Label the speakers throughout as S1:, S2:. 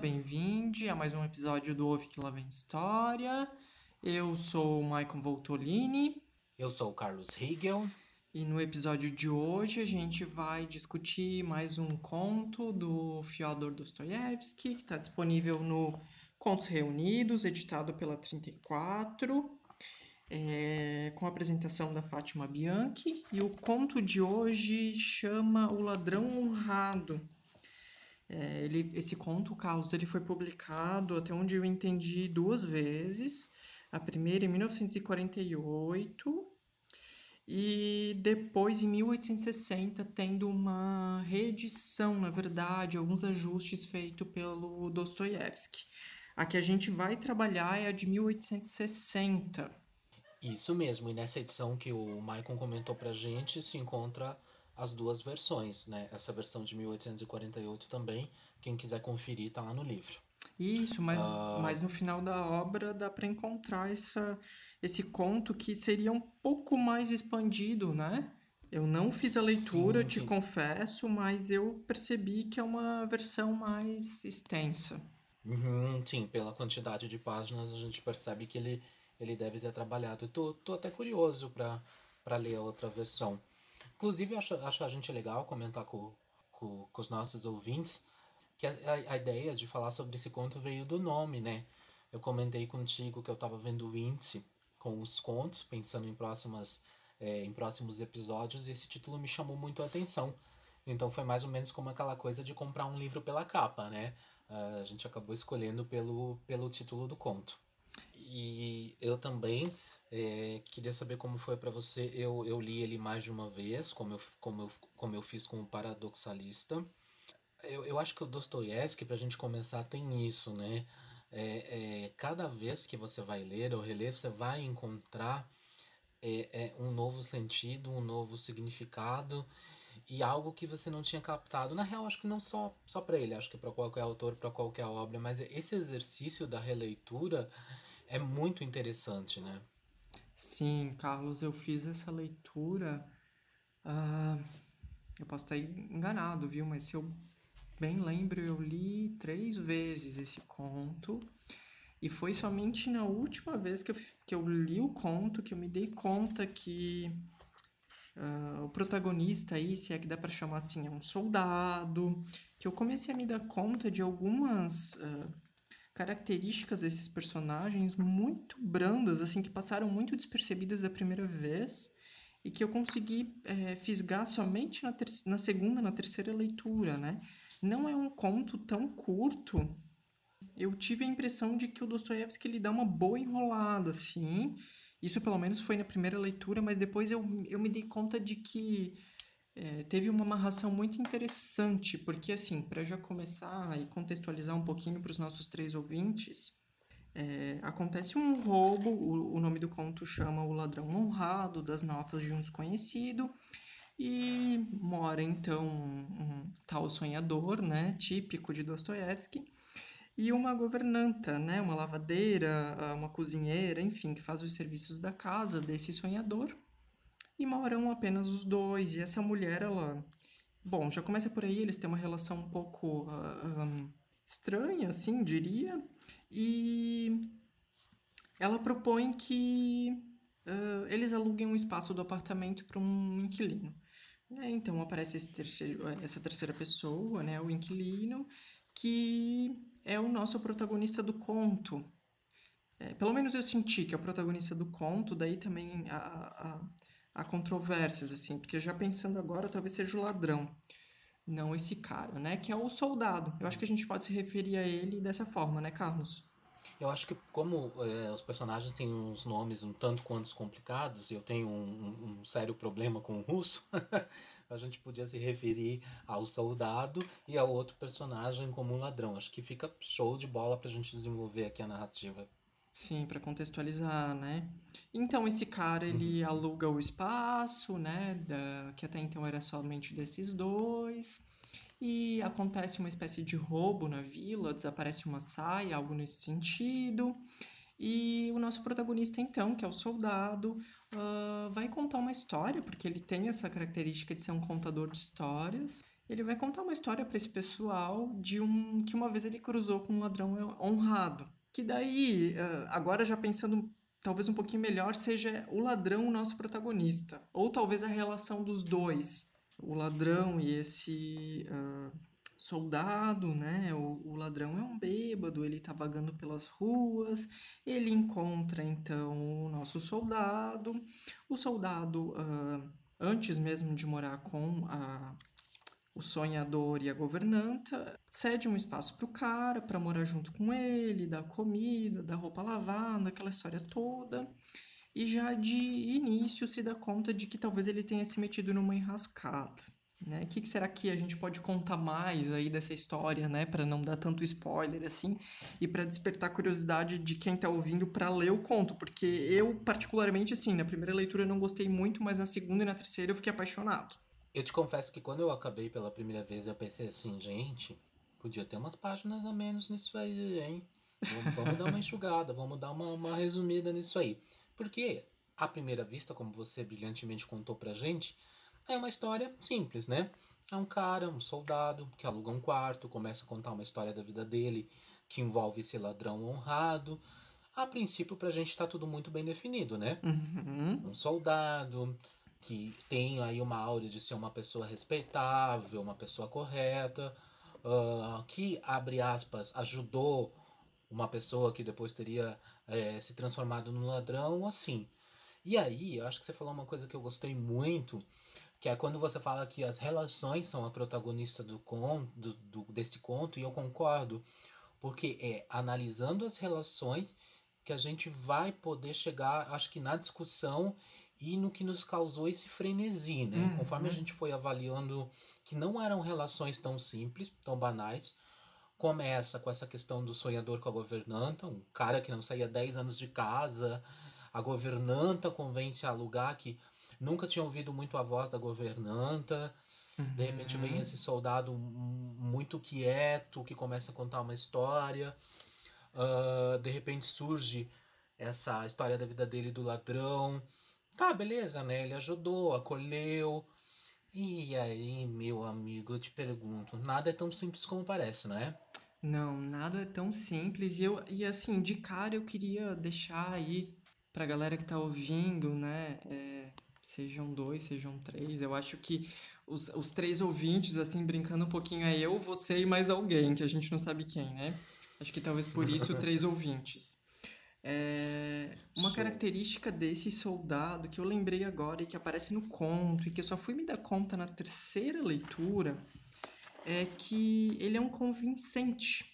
S1: bem-vindo a mais um episódio do Ouve que Lá Vem História. Eu sou o Maicon Voltolini.
S2: Eu sou o Carlos Hegel.
S1: E no episódio de hoje a gente vai discutir mais um conto do Fyodor Dostoiévski, que está disponível no Contos Reunidos, editado pela 34, é, com a apresentação da Fátima Bianchi. E o conto de hoje chama O Ladrão Honrado. É, ele, esse conto, Carlos, ele foi publicado, até onde eu entendi, duas vezes. A primeira em 1948 e depois, em 1860, tendo uma reedição, na verdade, alguns ajustes feitos pelo Dostoiévski. A que a gente vai trabalhar é a de 1860.
S2: Isso mesmo, e nessa edição que o Maicon comentou pra gente se encontra as duas versões, né? Essa versão de 1848 também, quem quiser conferir tá lá no livro.
S1: Isso, mas, uh... mas no final da obra dá para encontrar essa, esse conto que seria um pouco mais expandido, né? Eu não fiz a leitura, sim, te sim. confesso, mas eu percebi que é uma versão mais extensa.
S2: Uhum, sim, pela quantidade de páginas a gente percebe que ele, ele deve ter trabalhado. Tô, tô até curioso para ler a outra versão. Inclusive, acho, acho a gente legal comentar com, com, com os nossos ouvintes que a, a, ideia de falar sobre esse conto veio do nome, né? Eu comentei contigo que eu estava vendo o índice com os contos, pensando em próximas é, em próximos episódios, e esse título me chamou muito a atenção. Então foi mais ou menos como aquela coisa de comprar um livro pela capa, né? A gente acabou escolhendo pelo, pelo título do conto. E eu também é, queria saber como foi para você. Eu, eu li ele mais de uma vez, como eu, como eu, como eu fiz com o Paradoxalista. Eu, eu acho que o Dostoiévski, para a gente começar, tem isso, né? É, é, cada vez que você vai ler ou reler, você vai encontrar é, é, um novo sentido, um novo significado e algo que você não tinha captado. Na real, acho que não só, só para ele, acho que para qualquer autor, para qualquer obra, mas esse exercício da releitura é muito interessante, né?
S1: Sim, Carlos, eu fiz essa leitura. Uh, eu posso estar enganado, viu? Mas se eu bem lembro, eu li três vezes esse conto. E foi somente na última vez que eu, que eu li o conto que eu me dei conta que uh, o protagonista aí, se é que dá para chamar assim, é um soldado. Que eu comecei a me dar conta de algumas uh, características desses personagens muito brandas, assim, que passaram muito despercebidas da primeira vez e que eu consegui é, fisgar somente na, na segunda, na terceira leitura, né? Não é um conto tão curto. Eu tive a impressão de que o Dostoiévski ele dá uma boa enrolada, assim. Isso pelo menos foi na primeira leitura, mas depois eu, eu me dei conta de que é, teve uma amarração muito interessante, porque assim, para já começar e contextualizar um pouquinho para os nossos três ouvintes, é, acontece um roubo, o, o, nome do conto chama O Ladrão Honrado, das Notas de um Desconhecido, e mora então um, um tal sonhador, né, típico de Dostoiévski, e uma governanta, né, uma lavadeira, uma cozinheira, enfim, que faz os serviços da casa desse sonhador. E moram apenas os dois, e essa mulher, ela... Bom, já começa por aí, eles têm uma relação um pouco uh, um, estranha, assim, diria, e ela propõe que uh, eles aluguem um espaço do apartamento para um inquilino. É, então aparece terceiro, essa terceira pessoa, né, o inquilino, que é o nosso protagonista do conto. É, pelo menos eu senti que é o protagonista do conto, daí também há, há, controvérsias, assim, porque já pensando agora, talvez seja o ladrão, não esse cara, né, que é o soldado. Eu acho que a gente pode se referir a ele dessa forma, né, Carlos?
S2: Eu acho que como é, os personagens têm uns nomes um tanto quanto complicados, eu tenho um, um, sério problema com o russo, a gente podia se referir ao soldado e ao outro personagem como um ladrão. Acho que fica show de bola pra gente desenvolver aqui a narrativa.
S1: Sim, para contextualizar, né? Então esse cara ele uhum. aluga o espaço, né? Da, que até então era somente desses dois e acontece uma espécie de roubo na vila, desaparece uma saia, algo nesse sentido. E o nosso protagonista, então, que é o soldado, uh, vai contar uma história, porque ele tem essa característica de ser um contador de histórias. ele vai contar uma história para esse pessoal de um que uma vez ele cruzou com um ladrão honrado. Que daí, agora já pensando talvez um pouquinho melhor, seja o ladrão o nosso protagonista. Ou talvez a relação dos dois. O ladrão e esse uh, soldado, né? O, o, ladrão é um bêbado, ele tá vagando pelas ruas, ele encontra então o nosso soldado. O soldado, uh, antes mesmo de morar com a o sonhador e a governanta, cede um espaço para o cara para morar junto com ele, dar comida, dar roupa lavada, aquela história toda. E já de início se dá conta de que talvez ele tenha se metido numa enrascada. Né? O que, que será que a gente pode contar mais aí dessa história, né, para não dar tanto spoiler assim e para despertar curiosidade de quem está ouvindo para ler o conto, porque eu particularmente assim, na primeira leitura eu não gostei muito, mas na segunda e na terceira eu fiquei apaixonado.
S2: Eu te confesso que quando eu acabei pela primeira vez, eu pensei assim, gente, podia ter umas páginas a menos nisso aí, hein? Vamos, vamos dar uma enxugada, vamos dar uma, uma resumida nisso aí. Porque, à primeira vista, como você brilhantemente contou pra gente, é uma história simples, né? É um cara, um soldado, que aluga um quarto, começa a contar uma história da vida dele, que envolve esse ladrão honrado. A princípio, pra gente tá tudo muito bem definido, né?
S1: Uhum.
S2: Um soldado, que tem aí uma áurea de ser uma pessoa respeitável, uma pessoa correta, uh, que, abre aspas, ajudou uma pessoa que depois teria é, se transformado num ladrão, assim. E aí, eu acho que você falou uma coisa que eu gostei muito, que é quando você fala que as relações são a protagonista do conto, do, do, desse conto, e eu concordo, porque é analisando as relações que a gente vai poder chegar, acho que na discussão e no que nos causou esse frenesi, né? Uhum. Conforme a gente foi avaliando que não eram relações tão simples, tão banais, começa com essa questão do sonhador com a governanta, um cara que não saía 10 anos de casa, a governanta convence a alugar que nunca tinha ouvido muito a voz da governanta, uhum. de repente vem esse soldado muito quieto que começa a contar uma história, uh, de repente surge essa história da vida dele do ladrão, Tá, beleza, né? Ele ajudou, acolheu. E aí, meu amigo, eu te pergunto, nada é tão simples como parece, não é?
S1: Não, nada é tão simples. E, eu, e assim, de cara eu queria deixar aí pra galera que tá ouvindo, né? É, sejam dois, sejam três. Eu acho que os, os três ouvintes, assim, brincando um pouquinho, é eu, você e mais alguém, que a gente não sabe quem, né? Acho que talvez por isso três ouvintes. É, uma característica desse soldado que eu lembrei agora e que aparece no conto e que eu só fui me dar conta na terceira leitura é que ele é um convincente.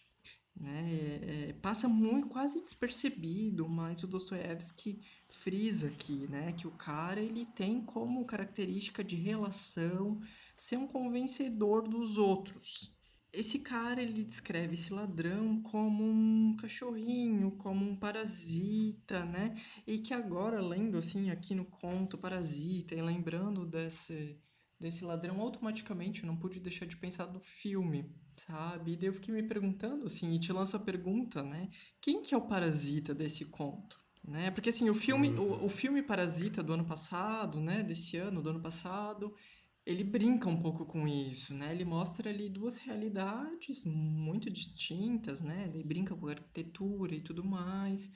S1: Né? É, é, passa muito, quase despercebido, mas o Dostoiévski frisa aqui né? que o cara ele tem como característica de relação ser um convencedor dos outros esse cara ele descreve esse ladrão como um cachorrinho, como um parasita, né? E que agora lendo assim aqui no conto parasita e lembrando desse desse ladrão automaticamente eu não pude deixar de pensar no filme, sabe? E daí eu fiquei me perguntando assim, e te lanço a pergunta, né? Quem que é o parasita desse conto? Né? Porque assim, o filme, o, o filme Parasita do ano passado, né, desse ano, do ano passado, ele brinca um pouco com isso, né? Ele mostra ali duas realidades muito distintas, né? Ele brinca com arquitetura e tudo mais.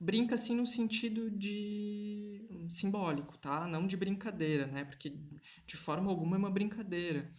S1: Brinca assim no sentido de simbólico, tá? Não de brincadeira, né? Porque de forma alguma é uma brincadeira.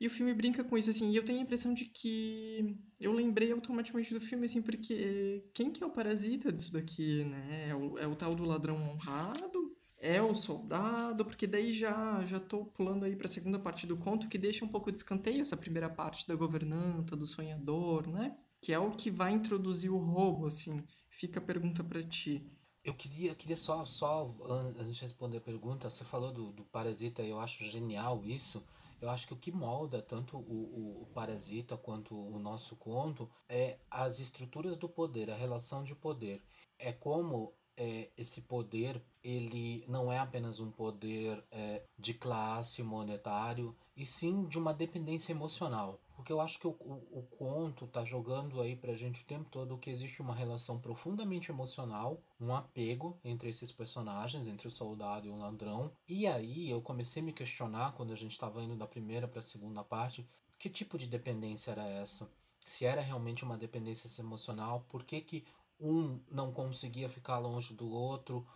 S1: E o filme brinca com isso, assim, e eu tenho a impressão de que eu lembrei automaticamente do filme, assim, porque quem que é o parasita disso daqui, né? É o, é o tal do ladrão honrado, é o soldado, porque daí já já tô pulando aí para a segunda parte do conto que deixa um pouco de escanteio essa primeira parte da governanta, do sonhador, né? Que é o que vai introduzir o roubo, assim. Fica a pergunta para ti.
S2: Eu queria, queria só, só, antes de responder a pergunta, você falou do, do Parasita, eu acho genial isso. Eu acho que o que molda tanto o, o, o, Parasita quanto o nosso conto é as estruturas do poder, a relação de poder. É como é, esse poder ele não é apenas um poder é, de classe monetário e sim de uma dependência emocional Porque eu acho que o, o, o, conto tá jogando aí pra gente o tempo todo que existe uma relação profundamente emocional, um apego entre esses personagens, entre o soldado e o ladrão. E aí eu comecei a me questionar quando a gente tava indo da primeira pra segunda parte, que tipo de dependência era essa? Se era realmente uma dependência emocional, por que, que um não conseguia ficar longe do outro?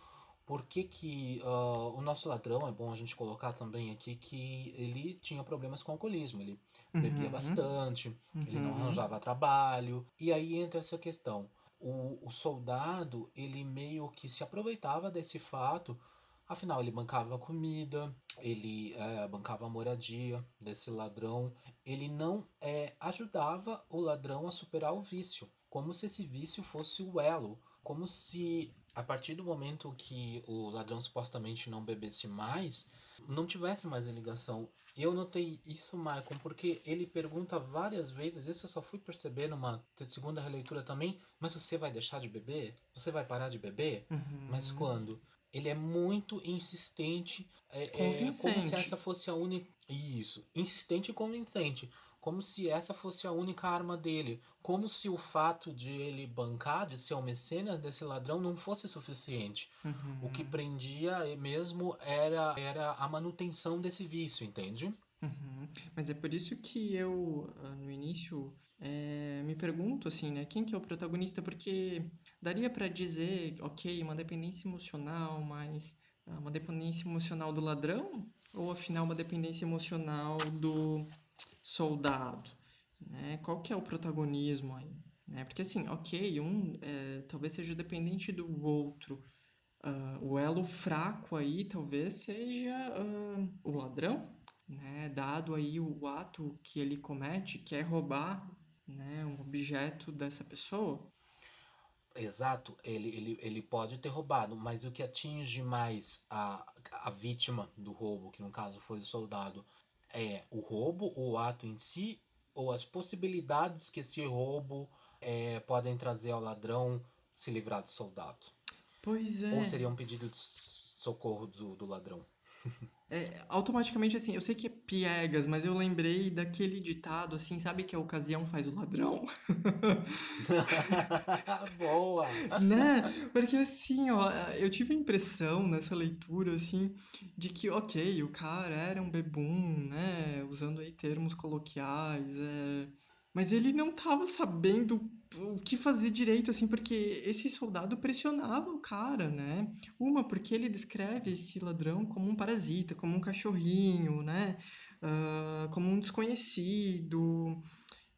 S2: por que, que uh, o nosso ladrão, é bom a gente colocar também aqui, que ele tinha problemas com alcoolismo. Ele uhum. bebia bastante, uhum. ele não uhum. arranjava trabalho. E aí entra essa questão. O, o soldado, ele meio que se aproveitava desse fato, afinal, ele bancava comida, ele é, bancava a moradia desse ladrão, ele não é, ajudava o ladrão a superar o vício, como se esse vício fosse o elo, como se a partir do momento que o ladrão supostamente não bebesse mais, não tivesse mais a ligação. Eu notei isso, Michael, porque ele pergunta várias vezes, isso eu só fui perceber numa segunda releitura também, mas você vai deixar de beber? Você vai parar de beber? Uhum. Mas quando? Ele é muito insistente, é, é como se essa fosse a única. Isso, insistente e convincente como se essa fosse a única arma dele, como se o fato de ele bancar, de ser o mecenas desse ladrão não fosse suficiente. Uhum. O que prendia mesmo era, era a manutenção desse vício, entende?
S1: Uhum. Mas é por isso que eu, ah, no início, é, me pergunto assim, né, quem que é o protagonista? Porque daria para dizer, ok, uma dependência emocional, mas ah, uma dependência emocional do ladrão? Ou afinal uma dependência emocional do soldado, né? Qual que é o protagonismo aí? Né? Porque assim, ok, um é, talvez seja dependente do outro. Uh, o elo fraco aí talvez seja uh, o ladrão, né? Dado aí o ato que ele comete, que é roubar né, um objeto dessa pessoa.
S2: Exato, ele, ele, ele pode ter roubado, mas o que atinge mais a, a vítima do roubo, que no caso foi o soldado, é o roubo, o ato em si, ou as possibilidades que esse roubo é, podem trazer ao ladrão se livrar do soldado.
S1: Pois é.
S2: Ou seria um pedido de socorro do, do ladrão.
S1: É, automaticamente, assim, eu sei que é piegas, mas eu lembrei daquele ditado, assim, sabe que a ocasião faz o ladrão?
S2: Boa!
S1: Né? Porque, assim, ó, eu tive a impressão nessa leitura, assim, de que, ok, o cara era um bebum, né? Usando aí termos coloquiais, é... mas ele não tava sabendo o que fazer direito, assim, porque esse soldado pressionava o cara, né? Uma, porque ele descreve esse ladrão como um parasita, como um cachorrinho, né? Uh, como um desconhecido.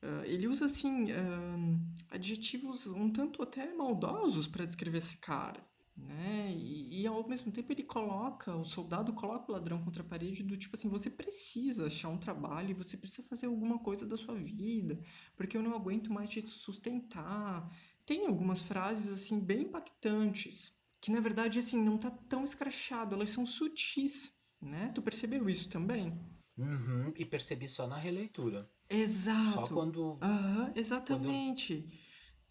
S1: Uh, ele usa, assim, uh, adjetivos um tanto até maldosos para descrever esse cara né? E, e, ao mesmo tempo ele coloca, o soldado coloca o ladrão contra a parede do tipo assim, você precisa achar um trabalho, você precisa fazer alguma coisa da sua vida, porque eu não aguento mais te sustentar. Tem algumas frases assim bem impactantes, que na verdade assim não tá tão escrachado, elas são sutis, né? Tu percebeu isso também?
S2: Uhum, e percebi só na releitura.
S1: Exato.
S2: Só quando.
S1: Uhum, exatamente. Quando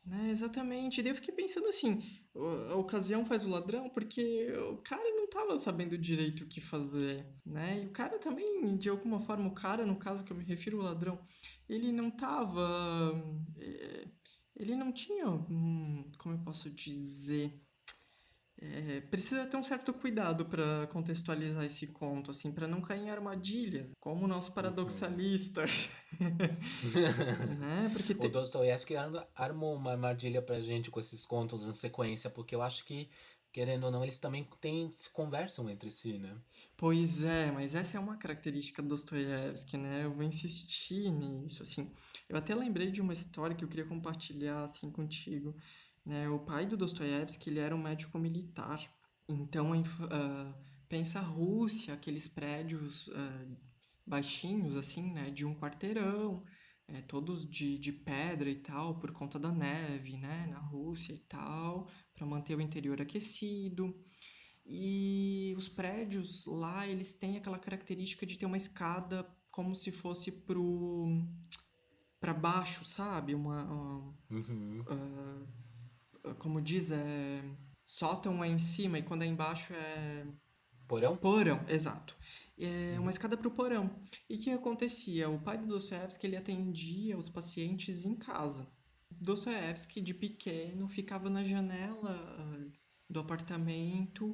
S1: né, exatamente. E daí eu fiquei pensando assim, a ocasião faz o ladrão, porque o cara não estava sabendo direito o que fazer, né? E o cara também, de alguma forma, o cara, no caso que eu me refiro ao ladrão, ele não estava... É, ele não tinha, como eu posso dizer é, precisa ter um certo cuidado para contextualizar esse conto, assim, para não cair em armadilhas, como o nosso paradoxalista. né?
S2: Porque te... O Dostoiévski armou uma armadilha pra gente com esses contos em sequência, porque eu acho que, querendo ou não, eles também têm, se conversam entre si, né?
S1: Pois é, mas essa é uma característica do Dostoiévski, né? Eu vou insistir nisso, assim. Eu até lembrei de uma história que eu queria compartilhar, assim, contigo. Né? O pai do Dostoiévski ele era um médico militar. Então, uh, pensa a Rússia, aqueles prédios uh, baixinhos, assim, né? De um quarteirão, é, todos de, de pedra e tal, por conta da neve, né? Na Rússia e tal, para manter o interior aquecido. E os prédios lá, eles têm aquela característica de ter uma escada como se fosse pro para baixo, sabe? Uma, uma uhum. uh, como diz, é, sótão é em cima e quando é embaixo é
S2: Porão?
S1: Porão, exato. É uma escada para o porão. E o que acontecia? O pai do Dostoiévski ele atendia os pacientes em casa. Dostoiévski, de pequeno, ficava na janela uh, do apartamento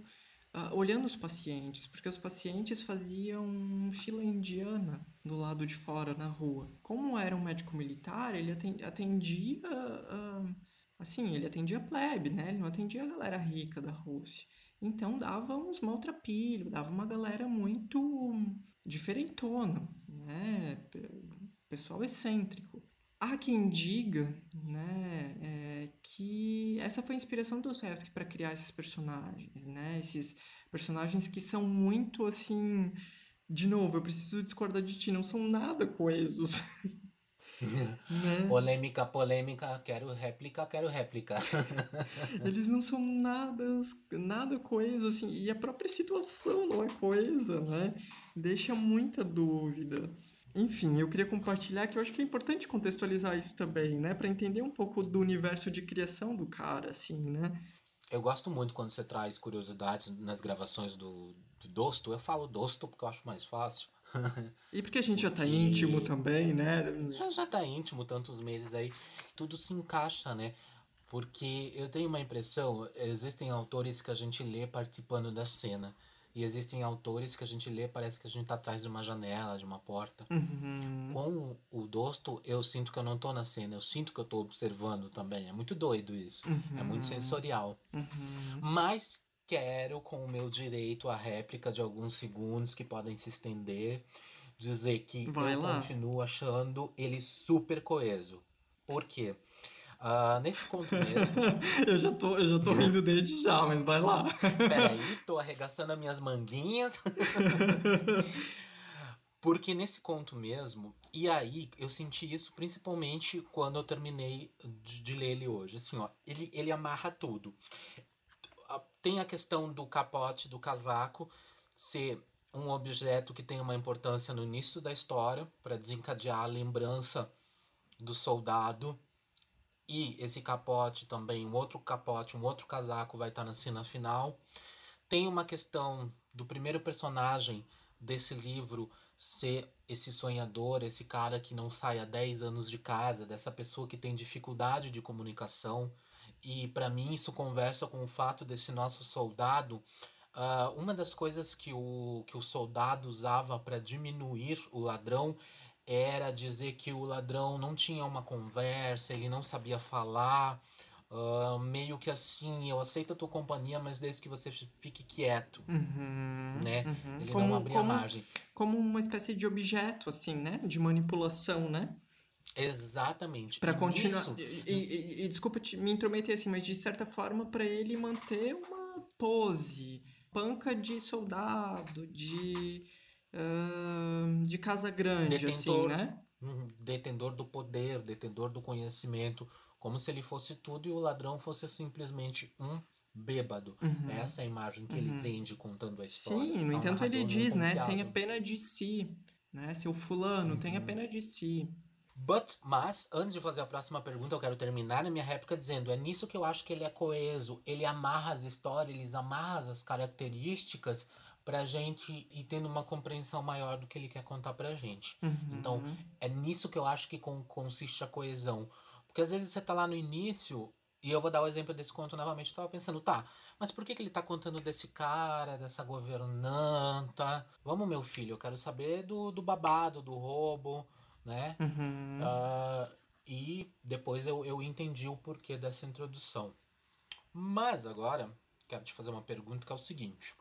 S1: uh, olhando os pacientes, porque os pacientes faziam fila indiana do lado de fora, na rua. Como era um médico militar, ele atendia. Assim, ele atendia plebe, né? Ele não atendia a galera rica da Rússia. Então dava uns maltrapilhos, dava uma galera muito diferentona, né? Pessoal excêntrico. Há quem diga, né, é, que essa foi a inspiração do Dostoevsky para criar esses personagens, né? Esses personagens que são muito assim, de novo, eu preciso discordar de ti, não são nada coesos.
S2: né? Polêmica, polêmica, quero réplica, quero réplica.
S1: Eles não são nada, nada coesos, assim, e a própria situação não é coesa, né? Deixa muita dúvida. Enfim, eu queria compartilhar que eu acho que é importante contextualizar isso também, né? Para entender um pouco do universo de criação do cara, assim, né?
S2: Eu gosto muito quando você traz curiosidades nas gravações do, do Dosto. Eu falo Dosto porque eu acho mais fácil.
S1: E porque a gente já tá íntimo também, né?
S2: Já, já tá íntimo tantos meses aí. Tudo se encaixa, né? Porque eu tenho uma impressão, existem autores que a gente lê participando da cena. E existem autores que a gente lê, parece que a gente tá atrás de uma janela, de uma porta.
S1: Uhum.
S2: Com o Dosto, eu sinto que eu não tô na cena, eu sinto que eu tô observando também. É muito doido isso.
S1: Uhum.
S2: É muito sensorial.
S1: Uhum.
S2: Mas quero, com o meu direito à réplica de alguns segundos que podem se estender, dizer que
S1: Vai
S2: eu
S1: lá.
S2: continuo achando ele super coeso. Por quê? Uh, nesse conto mesmo.
S1: eu, já tô, eu já tô rindo desde já, mas vai lá.
S2: Peraí, tô arregaçando as minhas manguinhas. Porque nesse conto mesmo, e aí eu senti isso principalmente quando eu terminei de, de ler ele hoje. Assim, ó, ele, ele amarra tudo. Tem a questão do capote do casaco ser um objeto que tem uma importância no início da história para desencadear a lembrança do soldado e esse capote também, um outro capote, um outro casaco vai estar na cena final. Tem uma questão do primeiro personagem desse livro ser esse sonhador, esse cara que não sai há 10 anos de casa, dessa pessoa que tem dificuldade de comunicação. E para mim isso conversa com o fato desse nosso soldado. Uh, uma das coisas que o, que o soldado usava para diminuir o ladrão era dizer que o ladrão não tinha uma conversa, ele não sabia falar, uh, meio que assim, eu aceito a tua companhia, mas desde que você fique quieto,
S1: uhum,
S2: né?
S1: Uhum.
S2: Ele
S1: como,
S2: não abria
S1: como,
S2: margem.
S1: Como uma espécie de objeto, assim, né? De manipulação, né?
S2: Exatamente.
S1: Para continuar. Nisso... E, e, e, desculpa te, me intrometer assim, mas de certa forma para ele manter uma pose, panca de soldado, de uh, de casa grande, detentor, assim, né?
S2: Detentor do poder, detentor do conhecimento, como se ele fosse tudo e o ladrão fosse simplesmente um bêbado.
S1: Uhum.
S2: Essa é a imagem que
S1: uhum.
S2: ele vende contando a história.
S1: Sim, no é entanto ele diz, né? Tenha pena de si, né? Seu fulano, uhum. tenha pena de si.
S2: But, mas, antes de fazer a próxima pergunta, eu quero terminar a minha réplica dizendo: é nisso que eu acho que ele é coeso. Ele amarra as histórias, ele amarra as características pra gente ir tendo uma compreensão maior do que ele quer contar pra gente.
S1: Uhum.
S2: Então, é nisso que eu acho que consiste a coesão. Porque às vezes você tá lá no início, e eu vou dar o exemplo desse conto novamente, eu tava pensando, tá, mas por que, que ele tá contando desse cara, dessa governanta? Vamos, meu filho, eu quero saber do, do babado, do roubo, né?
S1: Uhum.
S2: Uh, e depois eu, eu entendi o porquê dessa introdução. Mas agora, quero te fazer uma pergunta que é o seguinte.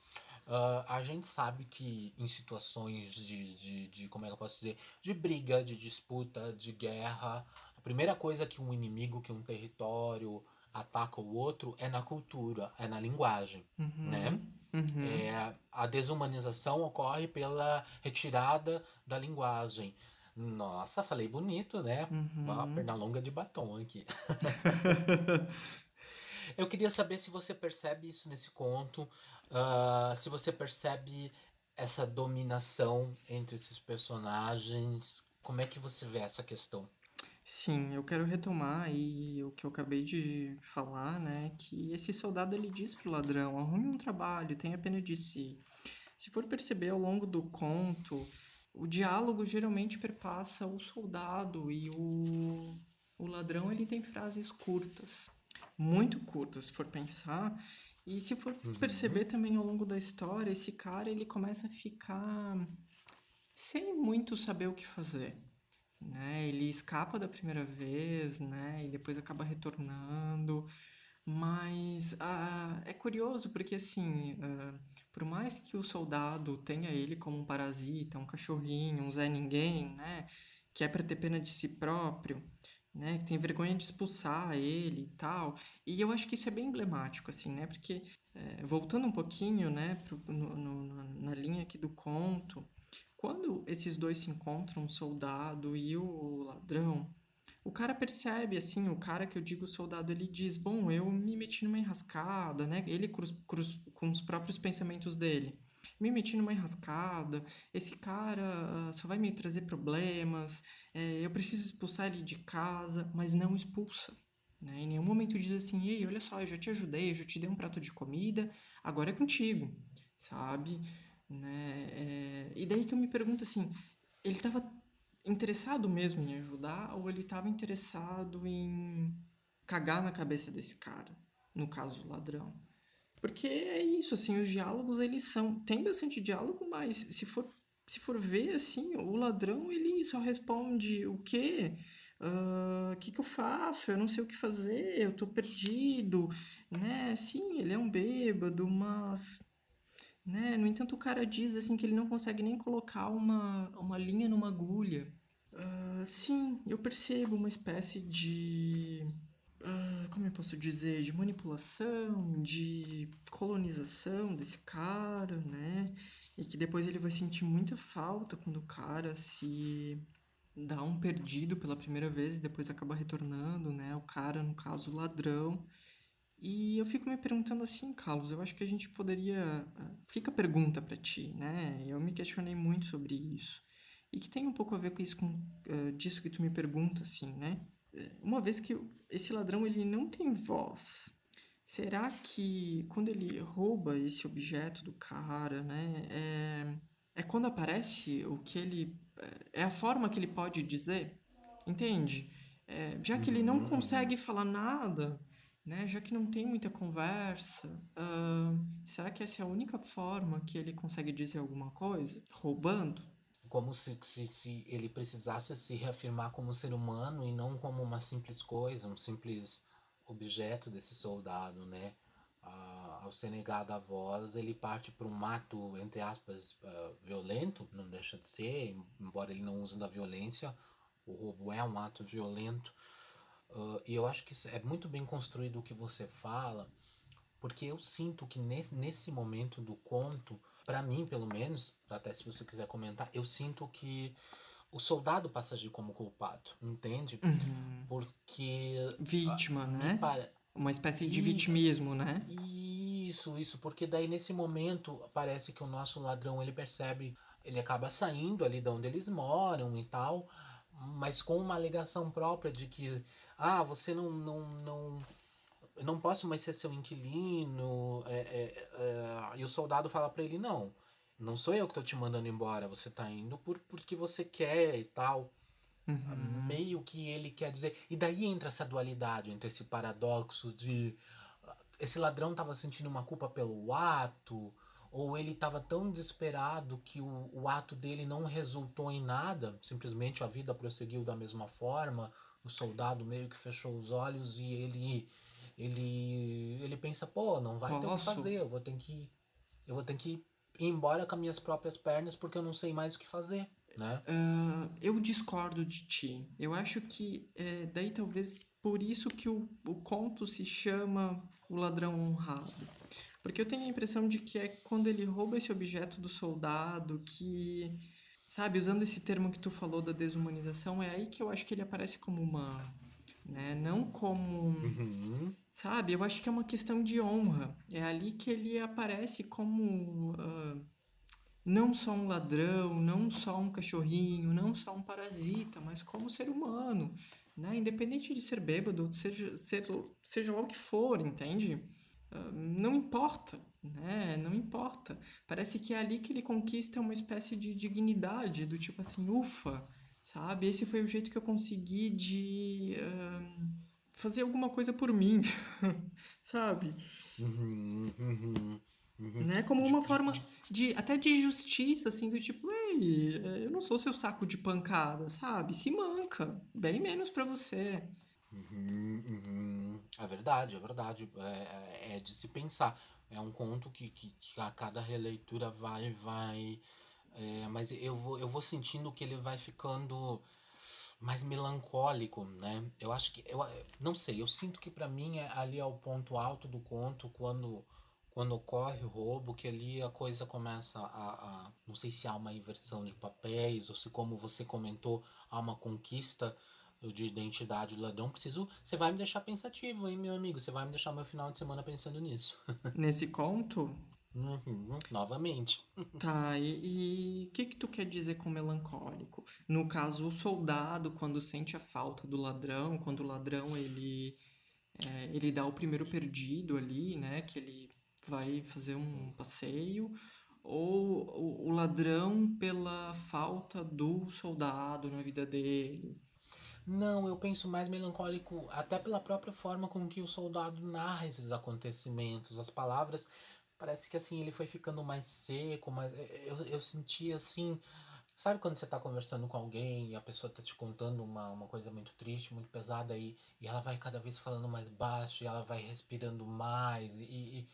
S2: Uh, a gente sabe que em situações de, de, de, como é que eu posso dizer, de briga, de disputa, de guerra, a primeira coisa que um inimigo, que um território ataca o outro é na cultura, é na linguagem,
S1: uhum.
S2: né?
S1: Uhum.
S2: É, a desumanização ocorre pela retirada da linguagem. Nossa, falei bonito, né?
S1: Uhum.
S2: Ó, perna longa de batom aqui. Eu queria saber se você percebe isso nesse conto, uh, se você percebe essa dominação entre esses personagens. Como é que você vê essa questão?
S1: Sim, eu quero retomar aí o que eu acabei de falar, né? Que esse soldado ele diz pro ladrão: arrume um trabalho, tenha pena de si. se for perceber ao longo do conto, o diálogo geralmente perpassa o soldado e o, o ladrão ele tem frases curtas, muito curtas, se for pensar. E se for uhum. perceber também ao longo da história, esse cara ele começa a ficar sem muito saber o que fazer. Né? Ele escapa da primeira vez, né? E depois acaba retornando. Mas ah, é curioso porque, assim, ah, por mais que o soldado tenha ele como um parasita, um cachorrinho, um Zé Ninguém, né? Que é para ter pena de si próprio, né? Que tem vergonha de expulsar ele e tal. E eu acho que isso é bem emblemático, assim, né? Porque, é, voltando um pouquinho, né, pro, no, no, na linha aqui do conto, quando esses dois se encontram, o soldado e o ladrão, o cara percebe, assim, o cara que eu digo soldado, ele diz: Bom, eu me meti numa enrascada, né? Ele cruz, cruz, com os próprios pensamentos dele. Me meti numa enrascada, esse cara uh, só vai me trazer problemas, é, eu preciso expulsar ele de casa, mas não expulsa. Né? Em nenhum momento diz assim: Ei, olha só, eu já te ajudei, eu já te dei um prato de comida, agora é contigo, sabe? Né? É, e daí que eu me pergunto assim: ele estava interessado mesmo em ajudar ou ele estava interessado em cagar na cabeça desse cara, no caso o ladrão? Porque é isso, assim, os diálogos eles são tem bastante diálogo, mas se for se for ver assim, o ladrão ele só responde o quê? O uh, que, que eu faço? Eu não sei o que fazer, eu tô perdido, né? Sim, ele é um bêbado, mas né? No entanto, o cara diz assim que ele não consegue nem colocar uma, uma linha numa agulha. Uh, sim, eu percebo uma espécie de. Uh, como eu posso dizer? De manipulação, de colonização desse cara, né? E que depois ele vai sentir muita falta quando o cara se dá um perdido pela primeira vez e depois acaba retornando, né? O cara, no caso, o ladrão. E eu fico me perguntando assim, Carlos, eu acho que a gente poderia. Ah, fica a pergunta para ti, né? Eu me questionei muito sobre isso. E que tem um pouco a ver com isso, com, uh, disso que tu me pergunta, assim, né? Eh, uma vez que esse ladrão ele não tem voz, será que quando ele rouba esse objeto do cara, né? É, é quando aparece o que ele. É a forma que ele pode dizer? Entende? É, já que ele não uhum. consegue falar nada né? Já que não tem muita conversa, uh, será que essa é a única forma que ele consegue dizer alguma coisa? Roubando?
S2: Como se, se, se ele precisasse se reafirmar como ser humano e não como uma simples coisa, um simples objeto desse soldado, né? Uh, ao ser negado a voz, ele parte para um ato, entre aspas, uh, violento, não deixa de ser, embora ele não use da violência, o roubo é um ato violento, Uh, e eu acho que é muito bem construído o que você fala, porque eu sinto que nesse, nesse momento do conto, para mim pelo menos, até se você quiser comentar, eu sinto que o soldado passa a agir como culpado, entende?
S1: Uhum.
S2: Porque.
S1: Vítima, uh, né? Para... Uma espécie de e... vitimismo, né?
S2: Isso, isso, porque daí nesse momento parece que o nosso ladrão ele percebe, ele acaba saindo ali de onde eles moram e tal, mas com uma alegação própria de que ah, você não, não, não, não posso mais ser seu inquilino. É, é, é, e o soldado fala para ele, não, não sou eu que tô te mandando embora, você tá indo por, porque você quer e tal. Uhum. Meio que ele quer dizer. E daí entra essa dualidade, entre esse paradoxo de esse ladrão tava sentindo uma culpa pelo ato, ou ele estava tão desesperado que o, o ato dele não resultou em nada, simplesmente a vida prosseguiu da mesma forma, o soldado meio que fechou os olhos e ele ele ele pensa, pô, não vai ter o que fazer, eu vou ter que eu vou ter que ir embora com as minhas próprias pernas porque eu não sei mais o que fazer, né?
S1: Uh, eu discordo de ti. Eu acho que é, daí talvez por isso que o, o conto se chama O Ladrão Honrado. Porque eu tenho a impressão de que é quando ele rouba esse objeto do soldado que Sabe, usando esse termo que tu falou da desumanização, é aí que eu acho que ele aparece como humano, né? Não como, uhum. sabe? Eu acho que é uma questão de honra. É ali que ele aparece como uh, não só um ladrão, não só um cachorrinho, não só um parasita, mas como ser humano, né? Independente de ser bêbado, seja, ser, seja lá o que for, entende? Não importa, né? Não importa. Parece que é ali que ele conquista uma espécie de dignidade, do tipo assim, ufa, sabe? Esse foi o jeito que eu consegui de uh, fazer alguma coisa por mim, sabe? Né? Como uma forma de até de justiça, assim, do tipo, ei, eu não sou seu saco de pancada, sabe? Se manca, bem menos para você.
S2: Uhum, uhum. É verdade, é verdade. É, é, é, de se pensar. É um conto que, que, que a cada releitura vai, vai. É, mas eu vou, eu vou sentindo que ele vai ficando mais melancólico, né? Eu acho que. Eu não sei, eu sinto que para mim é, ali é o ponto alto do conto quando quando ocorre o roubo, que ali a coisa começa a, a, Não sei se há uma inversão de papéis, ou se, como você comentou, há uma conquista de identidade do ladrão. Preciso. Você vai me deixar pensativo, hein, meu amigo? Você vai me deixar meu final de semana pensando nisso.
S1: Nesse conto?
S2: Uhum, novamente.
S1: Tá, e o que que tu quer dizer com melancólico? No caso, o soldado, quando sente a falta do ladrão, quando o ladrão, ele, é, ele dá o primeiro perdido ali, né? Que ele vai fazer um passeio, ou o, o ladrão pela falta do soldado na vida dele.
S2: Não, eu penso mais melancólico até pela própria forma com que o soldado narra esses acontecimentos. As palavras, parece que assim, ele foi ficando mais seco, mas eu, eu senti assim. Sabe quando você tá conversando com alguém e a pessoa tá te contando uma, uma coisa muito triste, muito pesada e, e ela vai cada vez falando mais baixo e ela vai respirando mais e, e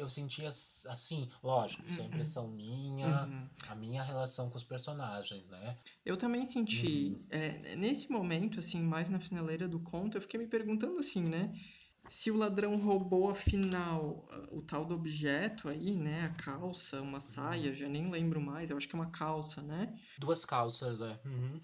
S2: eu sentia assim, lógico, isso é uhum. impressão minha, uhum. a minha relação com os personagens, né?
S1: Eu também senti, uhum. é, nesse momento, assim, mais na finaleira do conto, eu fiquei me perguntando assim, né? Se o ladrão roubou, afinal, o tal do objeto aí, né? A calça, uma saia, já nem lembro mais, eu acho que é uma calça, né?
S2: Duas calças, é. Uhum.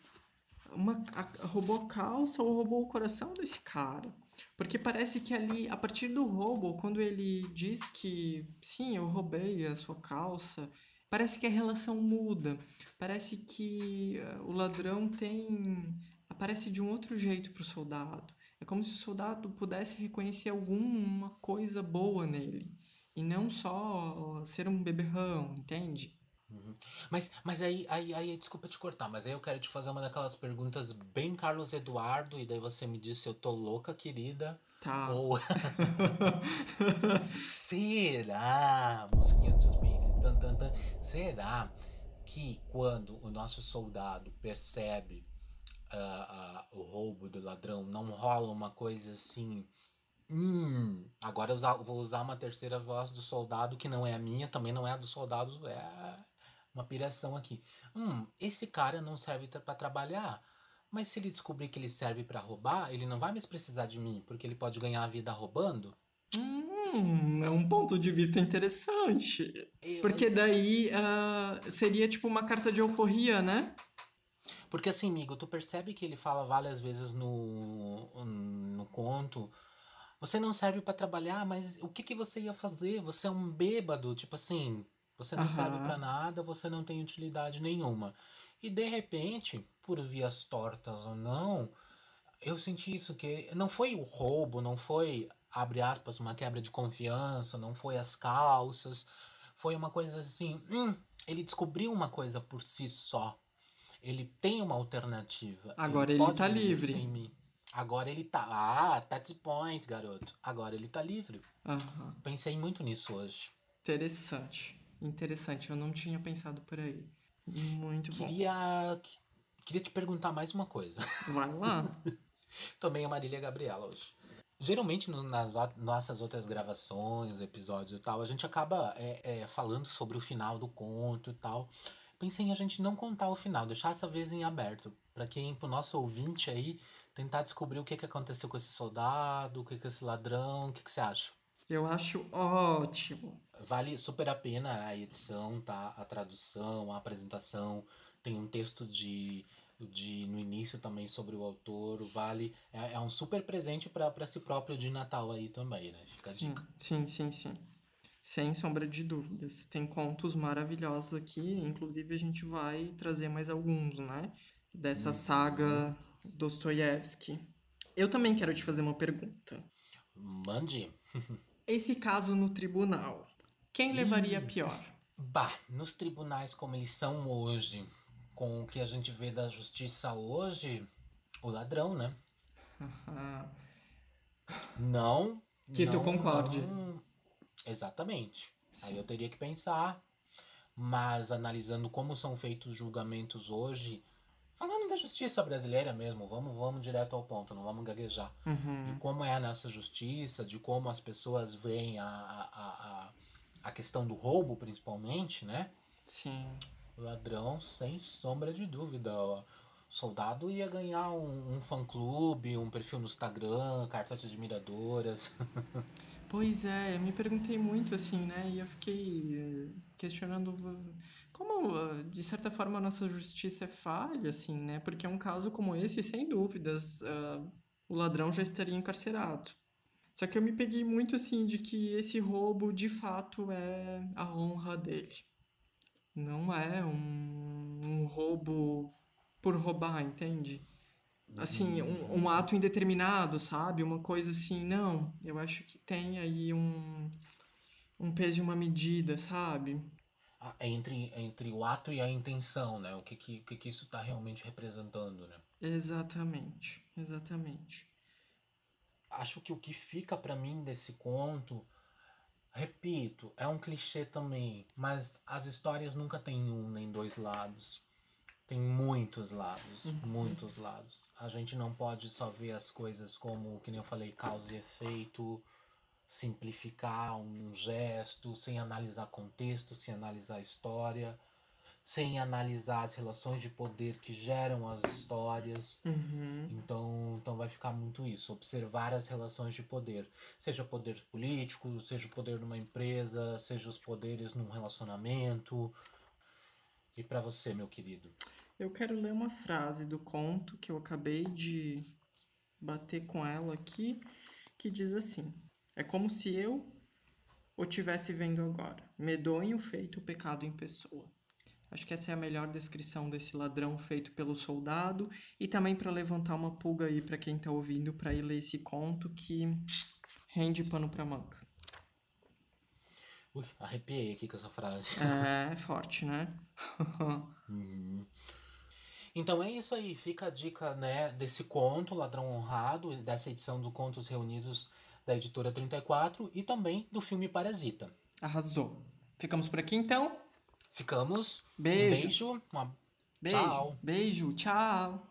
S1: Uma, a, roubou calça ou roubou o coração desse cara? Porque parece que ali, a partir do roubo, quando ele diz que sim, eu roubei a sua calça, parece que a relação muda. Parece que uh, o ladrão tem. aparece de um outro jeito para o soldado. É como se o soldado pudesse reconhecer alguma coisa boa nele. E não só ser um beberrão, entende?
S2: Mas, mas aí, aí, aí, desculpa te cortar, mas aí eu quero te fazer uma daquelas perguntas bem Carlos Eduardo, e daí você me diz se eu tô louca, querida.
S1: Tá.
S2: Ou. Será? Musiquinha de suspense. Tan, tan, tan. Será que quando o nosso soldado percebe uh, uh, o roubo do ladrão, não rola uma coisa assim. Hum, agora eu vou usar uma terceira voz do soldado que não é a minha, também não é a do soldado, é uma piração aqui. Hum, esse cara não serve para trabalhar. Mas se ele descobrir que ele serve para roubar, ele não vai mais precisar de mim, porque ele pode ganhar a vida roubando?
S1: Hum, é um ponto de vista interessante. Eu... Porque daí uh, seria tipo uma carta de euforia, né?
S2: Porque assim, amigo, tu percebe que ele fala várias vezes no, no conto. Você não serve para trabalhar, mas o que, que você ia fazer? Você é um bêbado, tipo assim. Você não uhum. serve para nada, você não tem utilidade nenhuma. E de repente, por vias tortas ou não, eu senti isso que não foi o roubo, não foi abre aspas uma quebra de confiança, não foi as calças, foi uma coisa assim, hum, ele descobriu uma coisa por si só. Ele tem uma alternativa.
S1: Agora ele, ele tá livre.
S2: Agora ele tá. Ah, that's point, garoto. Agora ele tá livre.
S1: Uhum.
S2: Pensei muito nisso hoje.
S1: Interessante. Interessante, eu não tinha pensado por aí. Muito
S2: bom. Queria, queria te perguntar mais uma coisa.
S1: Vai lá.
S2: Tomei a Marília Gabriela hoje. Geralmente no, nas nossas outras gravações, episódios e tal, a gente acaba é, é, falando sobre o final do conto e tal. Pensei em a gente não contar o final, deixar essa vez em aberto. para quem, pro nosso ouvinte aí, tentar descobrir o que, que aconteceu com esse soldado, o que, que esse ladrão, o que, que você acha?
S1: Eu acho ótimo.
S2: Vale super a pena a edição, tá? A tradução, a apresentação. Tem um texto de, de no início também sobre o autor. Vale. É, é um super presente para si próprio de Natal aí também, né? Fica a dica.
S1: Sim, sim, sim. Sem sombra de dúvidas. Tem contos maravilhosos aqui. Inclusive, a gente vai trazer mais alguns, né? Dessa uhum. saga Dostoiévski. Eu também quero te fazer uma pergunta.
S2: Mande.
S1: esse caso no tribunal, quem levaria pior?
S2: Bah, nos tribunais como eles são hoje, com o que a gente vê da justiça hoje, o ladrão, né? não.
S1: Que
S2: não,
S1: tu concorde.
S2: não- Exatamente. Aí eu teria que pensar. Mas analisando como são feitos os julgamentos hoje, falando da justiça brasileira mesmo, vamos, vamos direto ao ponto, não vamos gaguejar.
S1: Uhum.
S2: De como é a nossa justiça, de como as pessoas veem a, a, a, a- questão do roubo, principalmente, né?
S1: Sim.
S2: Ladrão, sem sombra de dúvida. ó. Soldado ia ganhar um, um fã-clube, um perfil no Instagram, cartas de admiradoras.
S1: Pois é, eu me perguntei muito assim, né? E eu fiquei eh, questionando como, uh, de certa forma, a nossa justiça é falha, assim, né? Porque um caso como esse, sem dúvidas, uh, o ladrão já estaria encarcerado. Só que eu me peguei muito assim de que esse roubo de fato é a honra dele. Não é um, um roubo por roubar, entende? Assim, um, um ato indeterminado, sabe? Uma coisa assim, não. Eu acho que tem aí um, um peso e uma medida, sabe?
S2: Ah, entre, entre o ato e a intenção, né? O que, que, que, que isso está realmente representando, né?
S1: Exatamente, exatamente.
S2: Acho que o que fica pra mim desse conto, repito, é um clichê também, mas as histórias nunca têm um nem dois lados. Tem muitos lados, muitos lados. A gente não pode só ver as coisas como, que nem eu falei, causa e efeito, simplificar um gesto, sem analisar contexto, sem analisar história, sem analisar as relações de poder que geram as histórias.
S1: Uhum.
S2: Então, então vai ficar muito isso, observar as relações de poder, seja o poder político, seja o poder numa empresa, seja os poderes num relacionamento. E pra você, meu querido?
S1: Eu quero ler uma frase do conto que eu acabei de bater com ela aqui, que diz assim: É como se eu o tivesse vendo agora, medonho feito o pecado em pessoa. Acho que essa é a melhor descrição desse ladrão feito pelo soldado e também para levantar uma pulga aí para quem tá ouvindo para ir ler esse conto que rende pano para manga.
S2: Ui, arrepiei aqui com essa frase.
S1: É forte, né?
S2: Uhum. Então é isso aí, fica a dica né, desse conto, Ladrão Honrado, dessa edição do Contos Reunidos da editora 34 e também do filme Parasita.
S1: Arrasou. Ficamos por aqui então.
S2: Ficamos.
S1: Beijo.
S2: Um beijo. Uma...
S1: Beijo.
S2: Tchau.
S1: Beijo. Tchau.